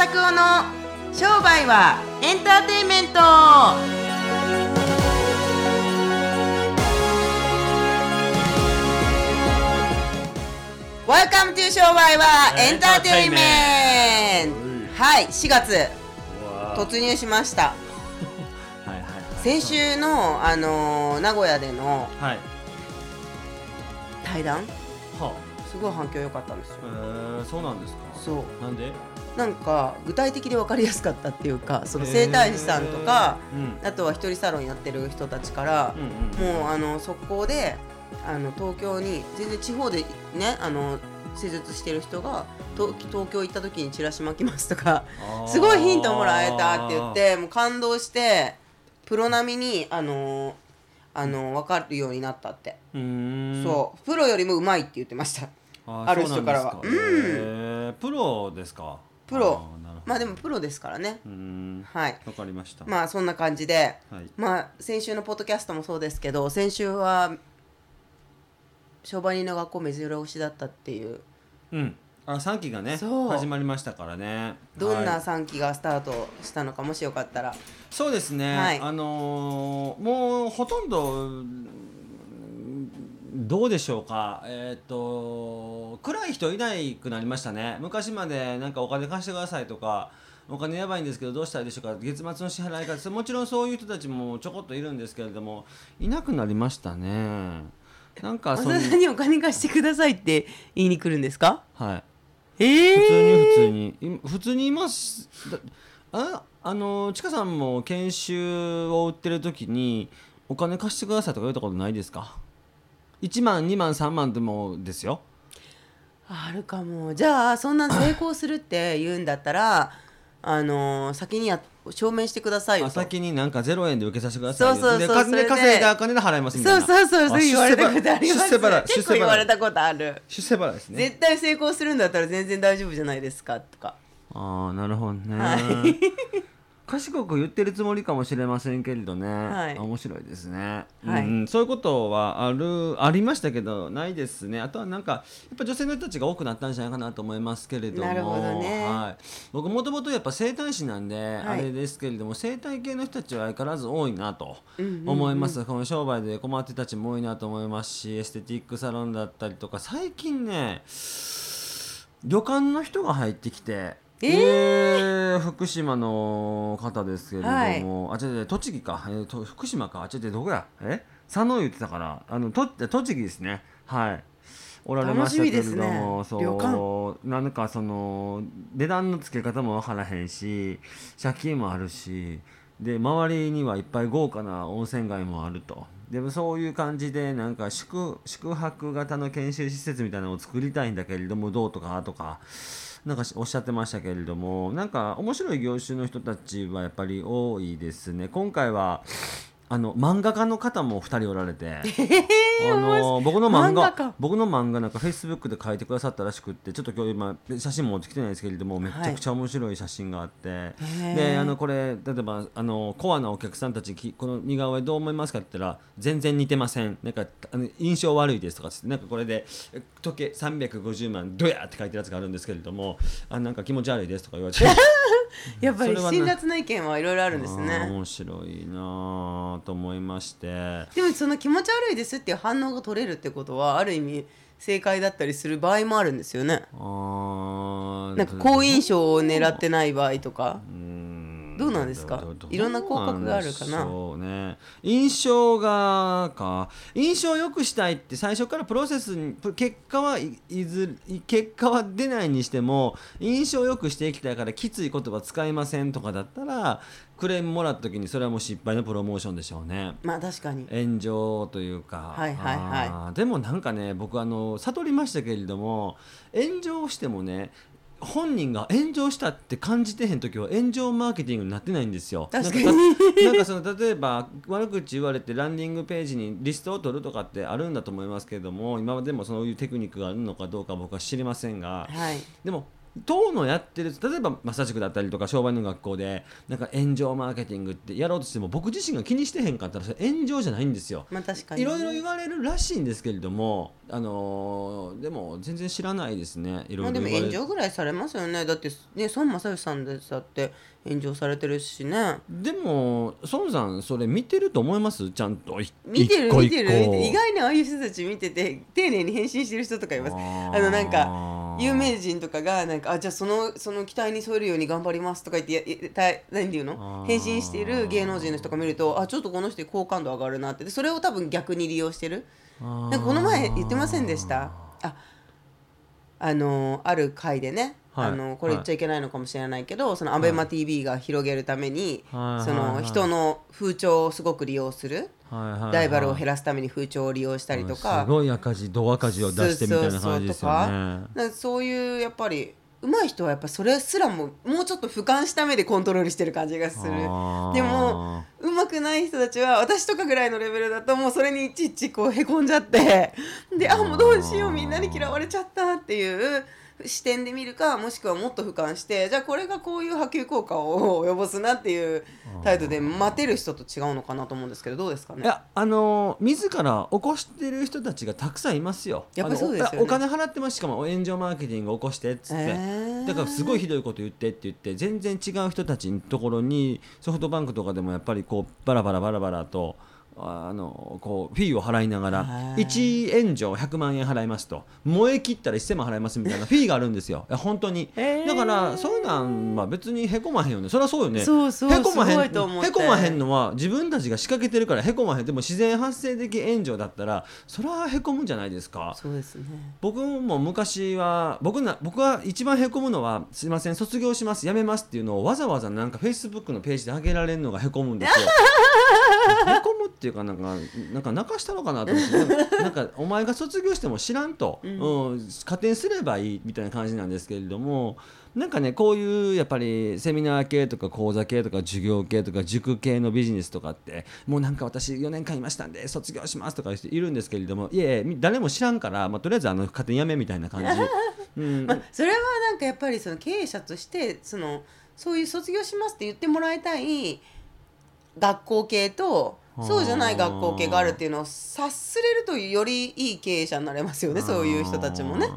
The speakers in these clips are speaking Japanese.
拓夫の商売はエンターテインメント。ワ e カム to 商売はエンターテインメント。はい4月。突入しました。はいはい先週の、あのー名古屋でのはい。対談？はすごい反響良かったんですよ。えー、そうなんですか？そう。なんで？なんか具体的で分かりやすかったっていうかその整体師さんとか、うん。あとは一人サロンやってる人たちからう、んうんもうあの速攻であの東京に全然地方でねあの施術してる人が東東京行った時にチラシ巻きますとかすごいヒントもらえたって言ってもう感動してプロ並みにあのあの分かるようになったって、そう。プロよりもうまいって言ってました。あある人からは。そうなんプロですか？プロ。まあでもプロですからね。はい。わかりました。まあそんな感じで。はい。まあ先週のポッドキャストもそうですけど先週は商売人の学校目白押しだったっていう。うん。あ3期がね始まりましたからね。どんなはい。3期がスタートしたのかもしよかったら。そうですね、はい。あのーもうほとんどうんどうでしょうか？えっ、と暗い人いないくなりましたね。昔までなんかお金貸してくださいとかお金やばいんですけどどうしたらいいでしょうか？月末の支払い方。もちろんそういう人たちもちょこっといるんですけれどもいなくなりましたね。なんかその浅田にお金貸してくださいって言いに来るんですか？はい。え普通えに普通に。い普通にいます。だああのちかさんも研修を売ってる時にお金貸してくださいとか言ったことないですか？1万2万3万でもですよ。あるかも。じゃあそんな成功するって言うんだったらあのー先にや証明してくださいよ先になんか0円で受けさせてくださいよ。そうそうそうそれで。稼いだお金で払いますみたいそうなそうそうそう言われたことあります出世払い結構言われたことある。出世払いですね。絶対成功するんだったら全然大丈夫じゃないですかとか。ああなるほどね、はい賢く言ってるつもりかもしれませんけれどね、はい。面白いですね、はい。うん、そういうことはあるありましたけどないですね。あとはなんかやっぱ女性の人たちが多くなったんじゃないかなと思いますけれども。なるほどね。はい、僕もともとやっぱ整体師なんで、い。あれですけれども整体系の人たちは相変わらず多いなとうんうんうん。思います、この商売で困ってたちも多いなと思いますしエステティックサロンだったりとか最近ね旅館の人が入ってきて、ええー福島の方ですけれども、はい。あ違う違う栃木か、えーと福島か。あ違う違うどこや？え？佐野言ってたから。あのと栃木ですね。はい。おられましたけれども、ね。旅そう。なんかその値段の付け方も分からへんし借金もあるしで周りにはいっぱい豪華な温泉街もあると。でもそういう感じでなんか宿宿泊型の研修施設みたいなのを作りたいんだけれどもどうとかとかなんかおっしゃってましたけれどもなんか面白い業種の人たちはやっぱり多いですね。今回はあの漫画家の方も2人おられて、あの僕の漫画僕の漫画なんかフェイスブックで書いてくださったらしくってちょっと今日今写真持ってきてないですけれどもめちゃくちゃ面白い写真があって、ー。であのこれ例えばあのコアなお客さんたちきこの似顔絵どう思いますかって言ったら全然似てません。なんかあの印象悪いですとかつってなんかこれでえ時計350万どやって書いてるやつがあるんですけれどもあなんか気持ち悪いですとか言われて やっぱり辛辣な意見はいろいろあるんですね。面白いなぁと思いまして。でもその気持ち悪いですっていう反応が取れるってことはある意味正解だったりする場合もあるんですよね。あーなんか好印象を狙ってない場合とか。うんどうなんですか？いろんな広告があるかな。そうね。印象がか。印象を良くしたいって最初からプロセスにプ結果はいいず結果は出ないにしても印象を良くしていきたいからきつい言葉使いませんとかだったらクレームもらった時にそれはもう失敗のプロモーションでしょうね。まあ確かに。炎上というか、はいはいはい。でもなんかね僕あの悟りましたけれども炎上してもね本人が炎上したって感じてへん時は炎上マーケティングになってないんですよ。確かに。なんかなんかその例えば悪口言われてランディングページにリストを取るとかってあるんだと思いますけれども今までもそういうテクニックがあるのかどうか僕は知りませんが。はい。でも当のやってる例えばマッサージ塾だったりとか商売の学校でなんか炎上マーケティングってやろうとしても僕自身が気にしてへんかったらそれ炎上じゃないんですよ。まあ確かにいろいろ言われるらしいんですけれども、あのーでも全然知らないですね。いろまあでもいろ言われる。炎上ぐらいされますよね。だってね孫正義さんでだって炎上されてるしね。でも孫さんそれ見てると思います？ちゃんと。い見てる一個一個。見てる。意外にああいう人たち見てて丁寧に返信してる人とかいます。あのなんか有名人とかがなんかあじゃあそのその期待に添えるように頑張りますとか言ってやた何て言うの？返信している芸能人の人とか見るとあちょっとこの人好感度上がるなって。でそれを多分逆に利用してる。なんかこの前言ってませんでした？ああのある回でね、はい。あのこれ言っちゃいけないのかもしれないけど、そのアベマ t v が広げるために、はい。その人の風潮をすごく利用する、はい。はい。はい。ライバルを減らすために風潮を利用したりとかすごい赤字胴赤字を出してみたいな感じですよね。そうそうそうとかなんかそういうやっぱり上手い人はやっぱそれすらももうちょっと俯瞰した目でコントロールしてる感じがする。でも上手くない人たちは私とかぐらいのレベルだともうそれにいちいちこうへこんじゃって。であもうどうしようみんなに嫌われちゃったっていう視点で見るかもしくはもっと俯瞰してじゃあこれがこういう波及効果を及ぼすなっていう態度で待てる人と違うのかなと思うんですけどどうですかね？いやあのー自ら起こしてる人たちがたくさんいますよ。やっぱりそうですよねおお金払ってますしかも炎上マーケティング起こしてっつって、へーだからすごいひどいこと言ってって言って全然違う人たちのところにソフトバンクとかでもやっぱりこうバラバラバラバラと。あのこうフィーを払いながらはい。1炎上100万円払いますと燃え切ったら1000万払いますみたいなフィーがあるんですよ。本当に。へー。だからそういうのは別にへこまへんよね。そりゃそうよね。へこまへんへこまへんのは自分たちが仕掛けてるからへこまへん。でも自然発生的炎上だったらそれはへこむんじゃないですか。そうですね。僕も昔は僕な僕は一番へこむのはすいません卒業します辞めますっていうのをわざわざなんかフェイスブックのページで上げられるのがへこむんですよ へこむっていうかなんかなんか泣かしたのかなと思ってなんかお前が卒業しても知らんと、うん加点すればいいみたいな感じなんですけれどもなんかねこういうやっぱりセミナー系とか講座系とか授業系とか塾系のビジネスとかってもうなんか私4年間いましたんで卒業しますとかいるんですけれどもいえ誰も知らんから、まあ、とりあえずあの加点やめみたいな感じ。うんまあ、それはなんかやっぱりその経営者としてそのそういう卒業しますって言ってもらいたい学校系とそうじゃない学校系があるっていうのを察すれるとよりいい経営者になれますよねそういう人たちもね。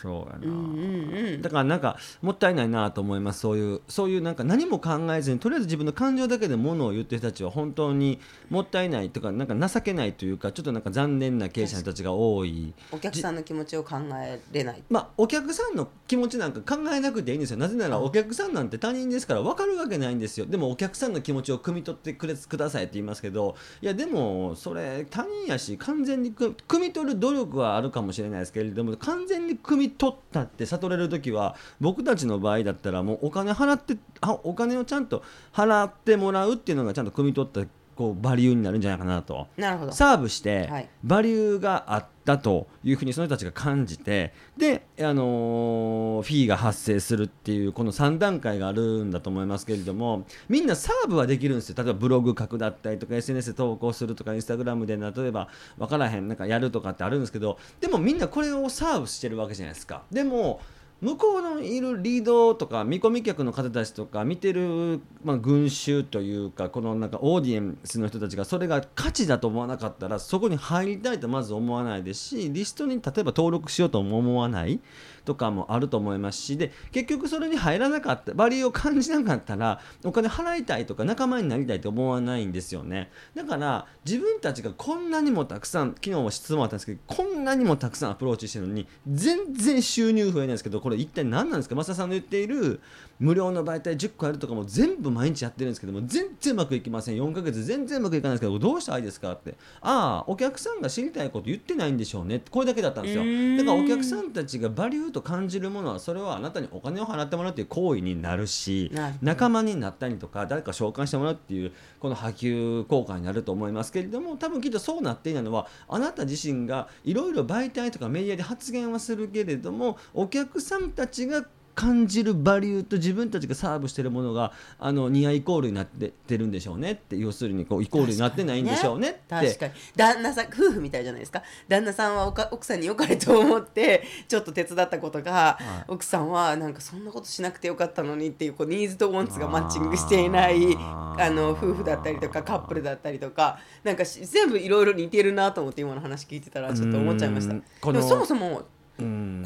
そうやな、うんうんうんだからなんかもったいないなと思いますそういうそういうなんか何も考えずにとりあえず自分の感情だけでものを言ってる人たちは本当にもったいないとかなんか情けないというかちょっとなんか残念な経営者の人たちが多い。お客さんの気持ちを考えれない。まあ、お客さんの気持ちなんか考えなくていいんですよなぜならお客さんなんて他人ですから分かるわけないんですよでもお客さんの気持ちを汲み取ってくれくださいって言いますけどいやでもそれ他人やし完全にく汲み取る努力はあるかもしれないですけれども完全に汲み取ったって悟れる時は僕たちの場合だったらもうお金払ってお金をちゃんと払ってもらうっていうのがちゃんと汲み取ったこうバリューになるんじゃないかなと。なるほど。サーブしてはいバリューがあったというふうにその人たちが感じてで、あのーフィーが発生するっていうこの3段階があるんだと思いますけれどもみんなサーブはできるんですよ例えばブログ書くだったりとか SNS で投稿するとかインスタグラムで例えば分からへんなんかやるとかってあるんですけどでもみんなこれをサーブしてるわけじゃないですか。でも向こうのいるリードとか見込み客の方たちとか見てる、まあ、群衆というかこのなんかオーディエンスの人たちがそれが価値だと思わなかったらそこに入りたいとまず思わないですしリストに例えば登録しようとも思わないとかもあると思いますしで結局それに入らなかったバリューを感じなかったらお金払いたいとか仲間になりたいと思わないんですよね。だから自分たちがこんなにもたくさん昨日も質問あったんですけどこんなにもたくさんアプローチしてるのに全然収入増えないんですけどこれ一体何なんですか？増田さんの言っている無料の媒体10個やるとかも全部毎日やってるんですけども全然うまくいきません。4ヶ月全然うまくいかないんですけどどうしたらいいですかって。ああお客さんが知りたいこと言ってないんでしょうね。ってこれだけだったんですよ。だからお客さんたちがバリューと感じるものはそれはあなたにお金を払ってもらうっていう行為になるし仲間になったりとか誰か召喚してもらうっていうこの波及効果になると思いますけれども多分きっとそうなっていないのはあなた自身がいろいろ媒体とかメディアで発言はするけれどもお客さんたちが感じるバリューと自分たちがサーブしてるものがあのニアイコールになってってるんでしょうねって要するにこうイコールになってないんでしょうねって。確かに。旦那さん夫婦みたいじゃないですか。旦那さんはおか奥さんに良かれと思って ちょっと手伝ったことが、はい。奥さんはなんかそんなことしなくてよかったのにっていうこうニーズとウォンツがマッチングしていないあの夫婦だったりとかカップルだったりとかなんかし全部いろいろ似てるなと思って今の話聞いてたらちょっと思っちゃいました。でもそもそもうんこ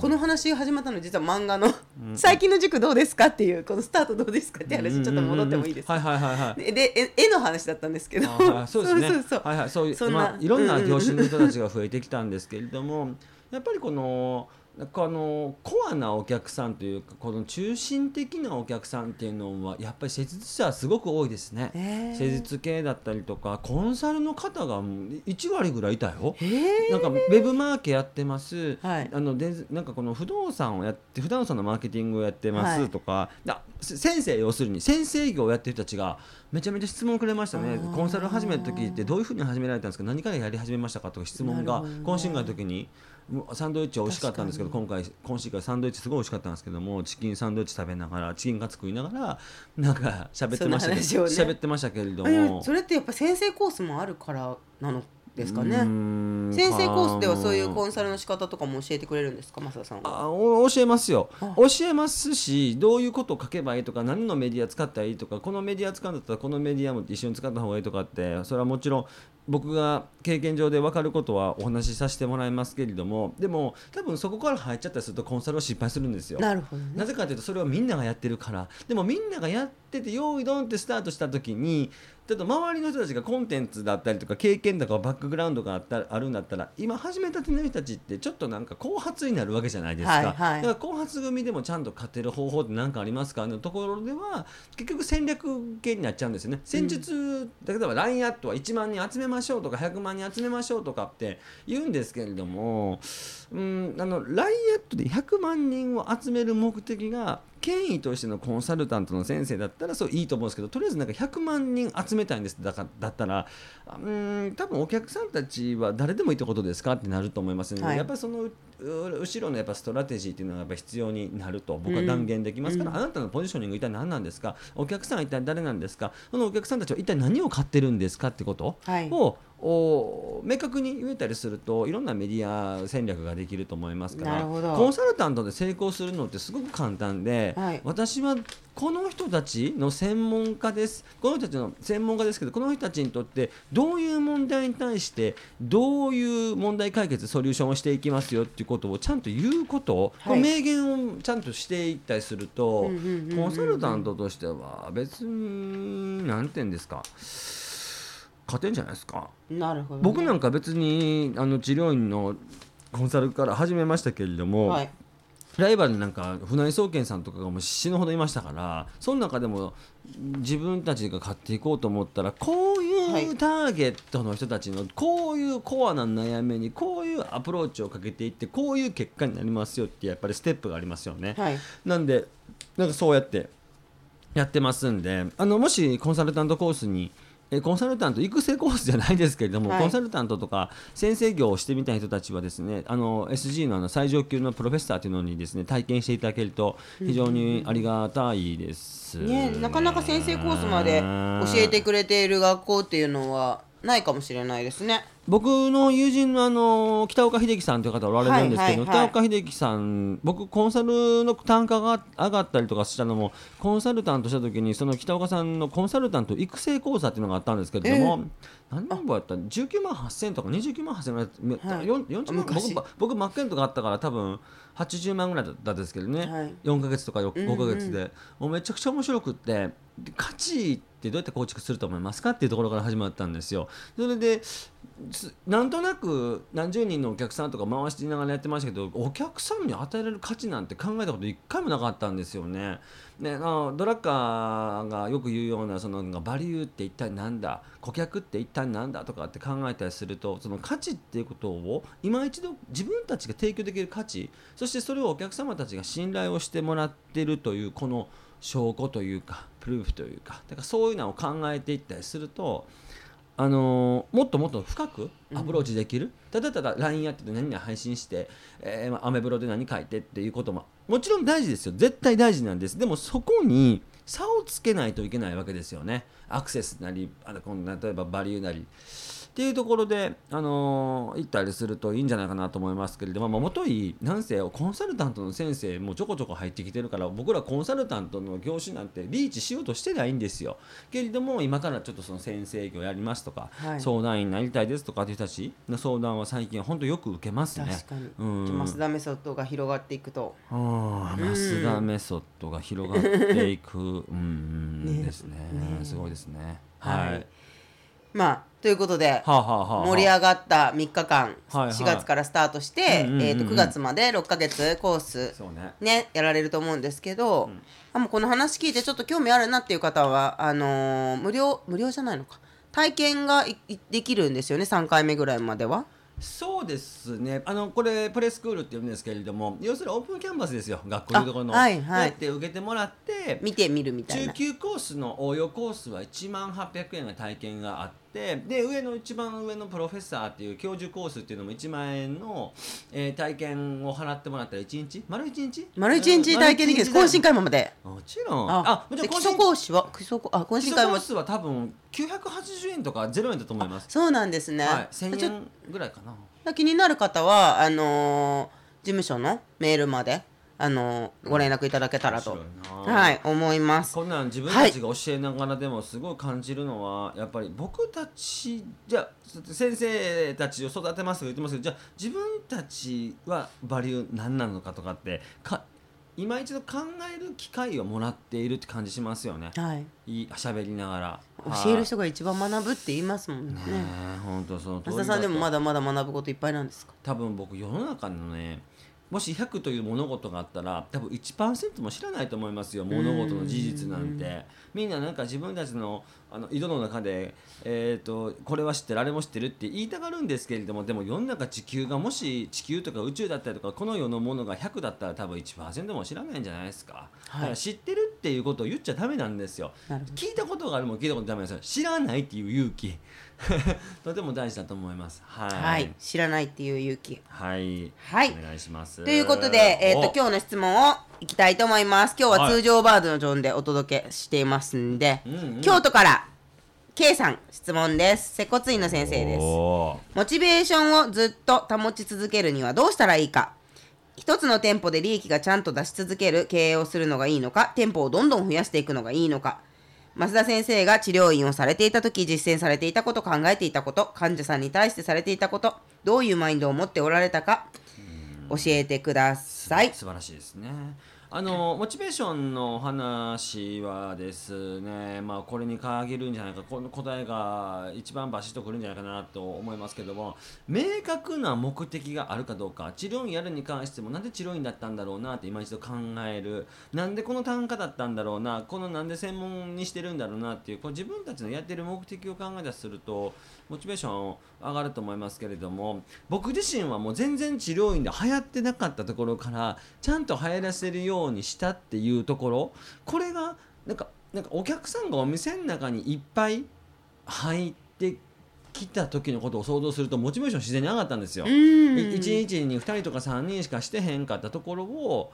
の話始まったの実は漫画の「最近の塾どうですか?」っていうこのスタートどうですかって話ちょっと戻ってもいいですか？はいはいはいはい。でで絵絵の話だったんですけど。あはいそうですね。そうそうはいはい、そういうまあいろんなうんうん。業種の人たちが増えてきたんですけれども、やっぱりこの。このコアなお客さんというかこの中心的なお客さんっていうのはやっぱり施術者はすごく多いですね。へー。施術系だったりとかコンサルの方がもう1割ぐらいいたよ。へー。なんかウェブマーケやってます、はい。あのでなんかこの不動産をやって不動産のマーケティングをやってますはい。とか、だせ先生要するに先生業をやってる人たちがめちゃめちゃ質問くれましたね。コンサル始めた時ってどういうふうに始められたんですか？何からやり始めましたかとか質問が。懇親会の時にサンドイッチ美味しかったんですけど今回懇親会サンドイッチすごい美味しかったんですけどもチキンサンドイッチ食べながらチキンカツ食いながらなんか喋ってましたけどね。喋ってましたけれどえも。それってやっぱ先生コースもあるからなのですかね。ん。先生コースではそういうかコンサルの仕方とかも教えてくれるんですか増田さんは？あお教えますよ。あ。教えますしどういうことを書けばいいとか何のメディア使ったらいいとかこのメディア使うんだったらこのメディアも一緒に使った方がいいとかってそれはもちろん僕が経験上で分かることはお話しさせてもらいますけれどもでも多分そこから入っちゃったりするとコンサルは失敗するんですよ。なるほどね。なぜかというとそれをみんながやってるから。でもみんながやってて用意ドンってスタートした時にちょっと周りの人たちがコンテンツだったりとか経験とかバックグラウンドがあったあるんだったら今始めたての人たちってちょっとなんか後発になるわけじゃないですか、はいはい。だから後発組でもちゃんと勝てる方法って何かありますか？のところでは結局戦略系になっちゃうんですよね。戦術、例えば LINE アットは1万人集めまましょうとか100万人集めましょうとかって言うんですけれどもうんあの LINE アットで100万人を集める目的が権威としてのコンサルタントの先生だったらそういいと思うんですけどとりあえずなんか100万人集めたいんですだかだったら。うん多分お客さんたちは誰でもいいってことですかってなると思いますので、はい。やっぱりそのう後ろのやっぱストラテジーっていうのがやっぱ必要になると僕は断言できますから、うん。あなたのポジショニング一体何なんですか？お客さんは一体誰なんですか？そのお客さんたちは一体何を買ってるんですか？ってことはいを、お明確に言えたりするといろんなメディア戦略ができると思いますからコンサルタントで成功するのってすごく簡単で、はい。私はこの人たちの専門家です。この人たちの専門家ですけどこの人たちにとってどういう問題に対してどういう問題解決ソリューションをしていきますよっていうことをちゃんと言うこと、はい。明言をちゃんとしていったりすると、コンサルタントとしては別に何て言うんですか勝てんじゃないですか。なるほどね、僕なんか別にあの治療院のコンサルから始めましたけれども、はいライバルになんか船井総研さんとかがもう死ぬほどいましたからその中でも自分たちが勝っていこうと思ったらこうはいいうターゲットの人たちのこういうコアな悩みにこういうアプローチをかけていってこういう結果になりますよってやっぱりステップがありますよね。はいなんでなんかそうやってやってますんであのもしコンサルタントコースにえコンサルタント育成コースじゃないですけれども、はい。コンサルタントとか先生業をしてみたい人たちはですねあの SG のあの最上級のプロフェッサーというのにですね体験していただけると非常にありがたいです、ねなかなか先生コースまで教えてくれている学校っていうのはないかもしれないですね僕の友人のあの北岡秀樹さんという方おられるんですけど、北岡秀樹さん僕コンサルの単価が上がったりとかしたのもコンサルタントした時にその北岡さんのコンサルタント育成講座っていうのがあったんですけれども、何年もやった？19万8000とか29万8000ぐらい、はい。よん40万昔。僕僕マッケンとかあったから多分80万ぐらいだったんですけどね、はい。4か月とかようんうん5か月で、もうめちゃくちゃ面白くってで価値ってどうやって構築すると思いますかっていうところから始まったんですよ。それでなんとなく何十人のお客さんとか回しながらやってましたけどお客さんに与えられる価値なんて考えたこと一回もなかったんですよね。ねあのドラッカーがよく言うようなそのバリューって一体何だ？顧客って一体何だとかって考えたりするとその価値っていうことを今一度自分たちが提供できる価値そしてそれをお客様たちが信頼をしてもらってるというこの証拠というかプルーフというかだからそういうのを考えていったりするとあのーもっともっと深くアプローチできる、ただただ LINE やってて何々配信して、えーまあアメブロで何書いてっていうことももちろん大事ですよ。絶対大事なんです。でもそこに差をつけないといけないわけですよね。アクセスなりあのこの例えばバリューなりっていうところで、あのー行ったりするといいんじゃないかなと思いますけれども、まあ、もといなんせコンサルタントの先生もちょこちょこ入ってきてるから僕らコンサルタントの業種なんてリーチしようとしてないんですよ。けれども今からちょっとその先生業やりますとか、はい。相談員になりたいですとかっていう人たちの相談は最近本当よく受けますね。確かに、うん。じゃあ増田メソッドが広がっていくと。増田メソッドが広がっていく、うんうん、ね。ですね。ね。すごいですね。はい。はい。まあということで盛り上がった3日間、はいはい。4月からスタートして、えー、と9月まで6ヶ月コースね。ねやられると思うんですけど、ん。あもうこの話聞いてちょっと興味あるなっていう方はあのー無料無料じゃないのか。体験ができるんですよね3回目ぐらいまでは。そうですね。あのこれプレスクールって言うんですけれども要するにオープンキャンバスですよ。学校のところの、あはいはい。やって受けてもらって見てみるみたい中な。級コースの応用コースは1万800円が体験があってで上の一番上のプロフェッサーっていう教授コースっていうのも1万円の、えー体験を払ってもらったら1日？丸1日？丸一日体験できる。懇親会まで。もちろん。あもちろんで基礎講師は？基礎講あ懇基礎親会も。コースは多分980円とか0円だと思います。そうなんですね。はい、ちょ1000円ぐらいかな。気になる方はあのー事務所のメールまであのーご連絡いただけたらと、面白いなはい思います。こんなん自分たちが教えながらでもすごい感じるのは、やっぱり僕たちじゃあ先生たちを育てますとか言ってますけどじゃあ自分たちはバリュー何なのかとかってか今一度考える機会をもらっているって感じしますよね。はい。いい喋りながら教える人が一番学ぶって言いますもんね。ねえ本当その増田さんでもまだだまだ学ぶこといっぱいなんですか？多分僕世の中のねもし100という物事があったら多分1%も知らないと思いますよ物事の事実なんて。みんななんか自分たちのあの井戸の中で、えー、とこれは知ってるあれも知ってるって言いたがるんですけれどもでも世の中地球がもし地球とか宇宙だったりとかこの世のものが100だったら多分1%も知らないんじゃないですか、だから知ってるっていうことを言っちゃダメなんですよ。聞いたことがあるもん聞いたことダメなんですよ。知らないっていう勇気。とても大事だと思います。はい。はい、知らないっていう勇気。はい、はい。お願いします。ということで、えっ、とお。今日の質問をいきたいと思います。今日は通常バージョンでお届けしていますんで、うんうん。京都から K さん質問です。接骨院の先生です。おモチベーションをずっと保ち続けるにはどうしたらいいか一つの店舗で利益がちゃんと出し続ける経営をするのがいいのか店舗をどんどん増やしていくのがいいのか。増田先生が治療院をされていた時実践されていたこと考えていたこと患者さんに対してされていたことどういうマインドを持っておられたか教えてください。素晴らしいですね。あのモチベーションの話はですね、まあ、これに限るんじゃないかこの答えが一番バシッとくるんじゃないかなと思いますけども明確な目的があるかどうか治療院やるに関してもなんで治療院だったんだろうなって今一度考えるなんでこの単価だったんだろうなこのなんで専門にしてるんだろうなっていうこう自分たちのやってる目的を考えたりするとモチベーション上がると思いますけれども僕自身はもう全然治療院で流行ってなかったところからちゃんと流行らせるようにしたっていうところこれがなんかなんかお客さんがお店の中にいっぱい入ってきた時のことを想像するとモチベーション自然に上がったんですよ。うん1日に2人とか3人しかしてへんかったところを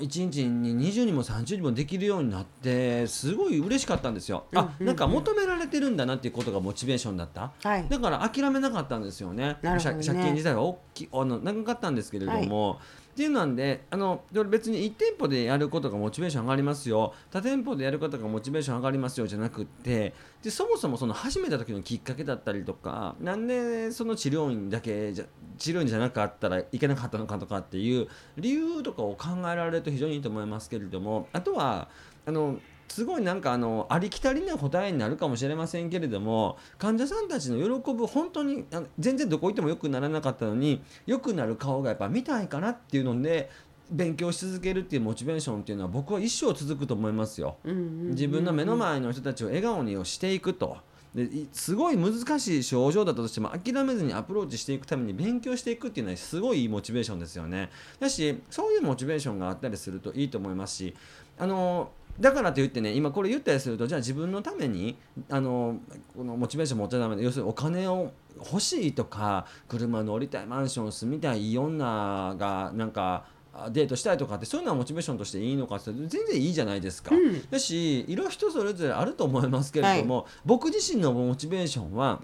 1日に20人も30人もできるようになってすごい嬉しかったんですよ。あうんなんか求められてるんだなっていうことがモチベーションだった。はいだから諦めなかったんですよね。なるほどね借借金自体は大きいあの長かったんですけれども、っていうなんであの別に1店舗でやることがモチベーション上がりますよ。他店舗でやることがモチベーション上がりますよじゃなくってでそもそもその始めた時のきっかけだったりとかなんでその治療院だけじゃ治療院じゃなかったらいけなかったのかとかっていう理由とかを考えられると非常にいいと思いますけれどもあとはあのすごいなんかあのありきたりな答えになるかもしれませんけれども患者さんたちの喜ぶ本当にあの全然どこ行っても良くならなかったのに良くなる顔がやっぱ見たいかなっていうので勉強し続けるっていうモチベーションっていうのは僕は一生続くと思いますよ。自分の目の前の人たちを笑顔にしていくと。でいすごい難しい症状だったとしても諦めずにアプローチしていくために勉強していくっていうのはすごいいいモチベーションですよね。だしそういうモチベーションがあったりするといいと思いますしあのだからといってね今これ言ったりするとじゃあ自分のためにあのこのモチベーション持っちゃダメで要するにお金を欲しいとか車乗りたいマンション住みたいいい女がなんかあデートしたいとかってそういうのはモチベーションとしていいのかって全然いいじゃないですか。うんだしいろいろ人それぞれあると思いますけれども、僕自身のモチベーションは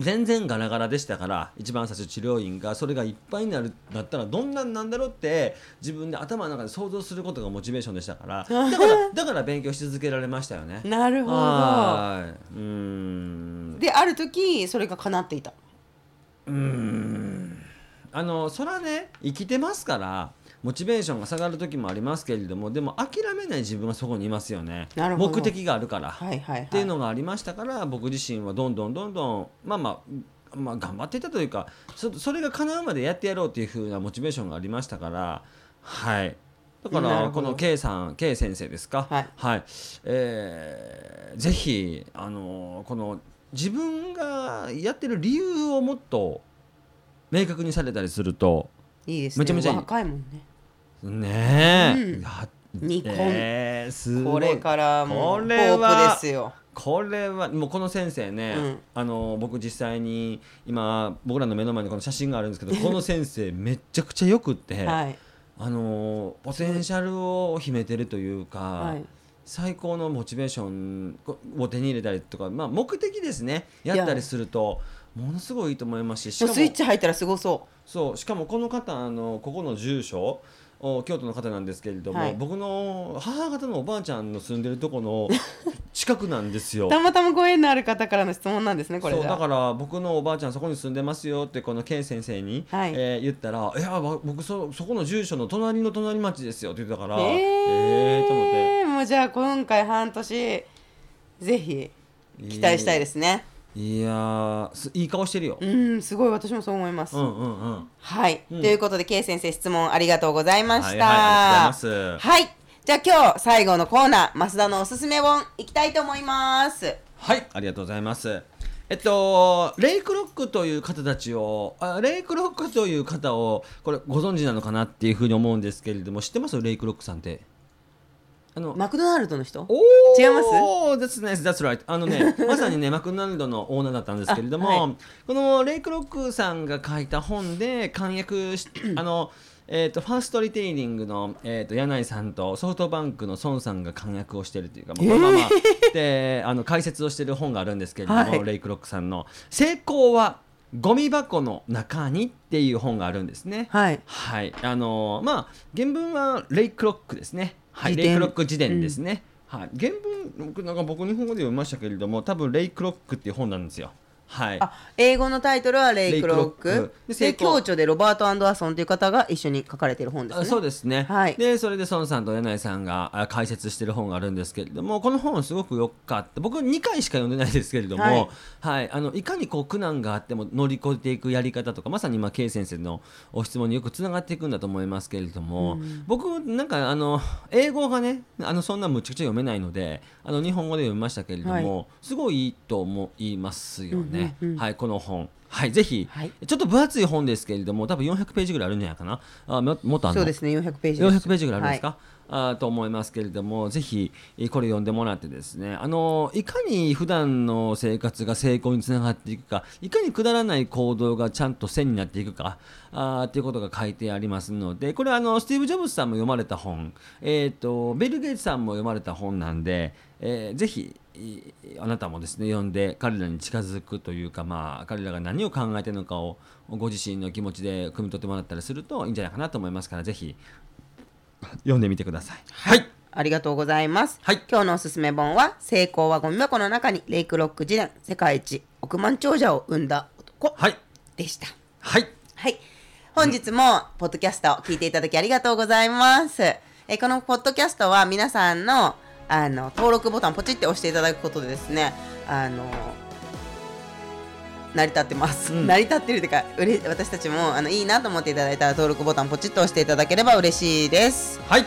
全然ガラガラでしたから一番最初治療院がそれがいっぱいになるだったらどんなんなんだろうって自分で頭の中で想像することがモチベーションでしたから だからだから勉強し続けられましたよね。なるほどはい。うーん。である時それが叶っていたうーん。あのそれはね生きてますからモチベーションが下がる時もありますけれどもでも諦めない自分はそこにいますよね。なるほど。目的があるから。はいはいはい。っていうのがありましたから僕自身はどんどんどんどんまあまあまあ頑張っていたというかそそれが叶うまでやってやろうっていう風なモチベーションがありましたからはい。だからこの K さん K 先生ですか？はい。えーぜひあのこの自分がやってる理由をもっと明確にされたりするといいですね。めちゃめちゃいい。若いもんねねえ、うん。やニコンえーすごい。これからもうこホれはープですよ。これはもうこの先生ね、うん。あの僕実際に今僕らの目の前にこの写真があるんですけど この先生めっちゃくちゃよくって、はい。あのポテンシャルを秘めてるというか、はい。最高のモチベーションを手に入れたりとか、まあ、目的ですね。やったりするとものすごいいいと思いますししスイッチ入ったらすごそそうしかもこの方あのここの住所お京都の方なんですけれども、はい。僕の母方のおばあちゃんの住んでるとこの 近くなんですよ。う。たまたまご縁のある方からの質問なんですねこれそうだから僕のおばあちゃんそこに住んでますよってこの健先生に、はい。えー言ったら「いやわ僕そそこの住所の隣の隣町ですよ」って言ってたからええーと思って。えー、もうじゃあ今回半年ぜひ期待したいですねいやいい顔してるよ。うんすごい私もそう思います、うんうんうん。はい、うんということで K 先生質問ありがとうございましたはい。はいじゃあ今日最後のコーナー増田のおすすめ本いきたいと思いますはい、ありがとうございます。えっと、レイクロックという方たちをあレイクロックという方をこれご存知なのかなっていうふうに思うんですけれども知ってます？レイクロックさんってあのマクドナルドの人？お違います？お That's nice, that's right. あのね、まさにね、マクドナルドのオーナーだったんですけれども、あはい。このレイクロックさんが書いた本で、簡約し、あの、えー、とファーストリテイリングの、えー、と柳井さんとソフトバンクの孫さんが簡約をしているというか、まあ、このまま、であの解説をしている本があるんですけれども、はい。レイクロックさんの「成功はゴミ箱の中に」っていう本があるんですね。はい。はい、あのーまあ原文はレイクロックですね。はい、レイクロック辞典ですね。はい、原文僕なんか僕日本語で読みましたけれども、多分レイクロックっていう本なんですよ。はい。あ英語のタイトルはレイクロック。で共著でロバート・アンダーソンという方が一緒に書かれている本ですあねそうですね、はい。でそれで孫さんと柳井さんがあ解説してる本があるんですけれどもこの本すごくよかった。僕2回しか読んでないですけれども、ははい。いあのいかにこう苦難があっても乗り越えていくやり方とかまさに今 K 先生のお質問によくつながっていくんだと思いますけれども、僕なんかあの英語がねあのそんなむちゃくちゃ読めないのであの日本語で読みましたけれども、すごいいいと思いますよね、うんうんうん。はいこの本はいぜひ、はい。ちょっと分厚い本ですけれども多分400ページぐらいあるんじゃないかな。あももっとあるの？そうですね400ページです。400ページぐらいあるんですか、あーと思いますけれどもぜひえーこれ読んでもらってですね。あのいかに普段の生活が成功につながっていくかいかにくだらない行動がちゃんと線になっていくかあーっていうことが書いてありますのでこれはあのスティーブ・ジョブズさんも読まれた本、えー、とベル・ゲイツさんも読まれた本なんで、えーぜひいあなたもですね読んで彼らに近づくというか、まあ、彼らが何を考えているのかをご自身の気持ちで汲み取ってもらったりするといいんじゃないかなと思いますからぜひ。読んでみてください。はい、ありがとうございます、はい。今日のおすすめ本は成功はゴミ箱の中にレイクロック辞典世界一億万長者を生んだ男はい、でした。はい、はい。本日も、ポッドキャストを聞いていただきありがとうございます。えこのポッドキャストは皆さんのあの登録ボタンポチって押していただくことでですね、あの成り立ってます。うん成り立ってるというか、うれ私たちもあのいいなと思っていただいたら登録ボタンポチッと押していただければ嬉しいです。はい、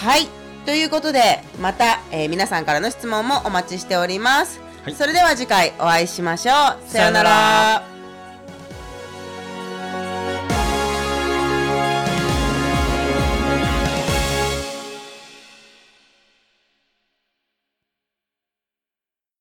はい。ということで、また、えー皆さんからの質問もお待ちしております。はいそれでは次回お会いしましょう。さようなら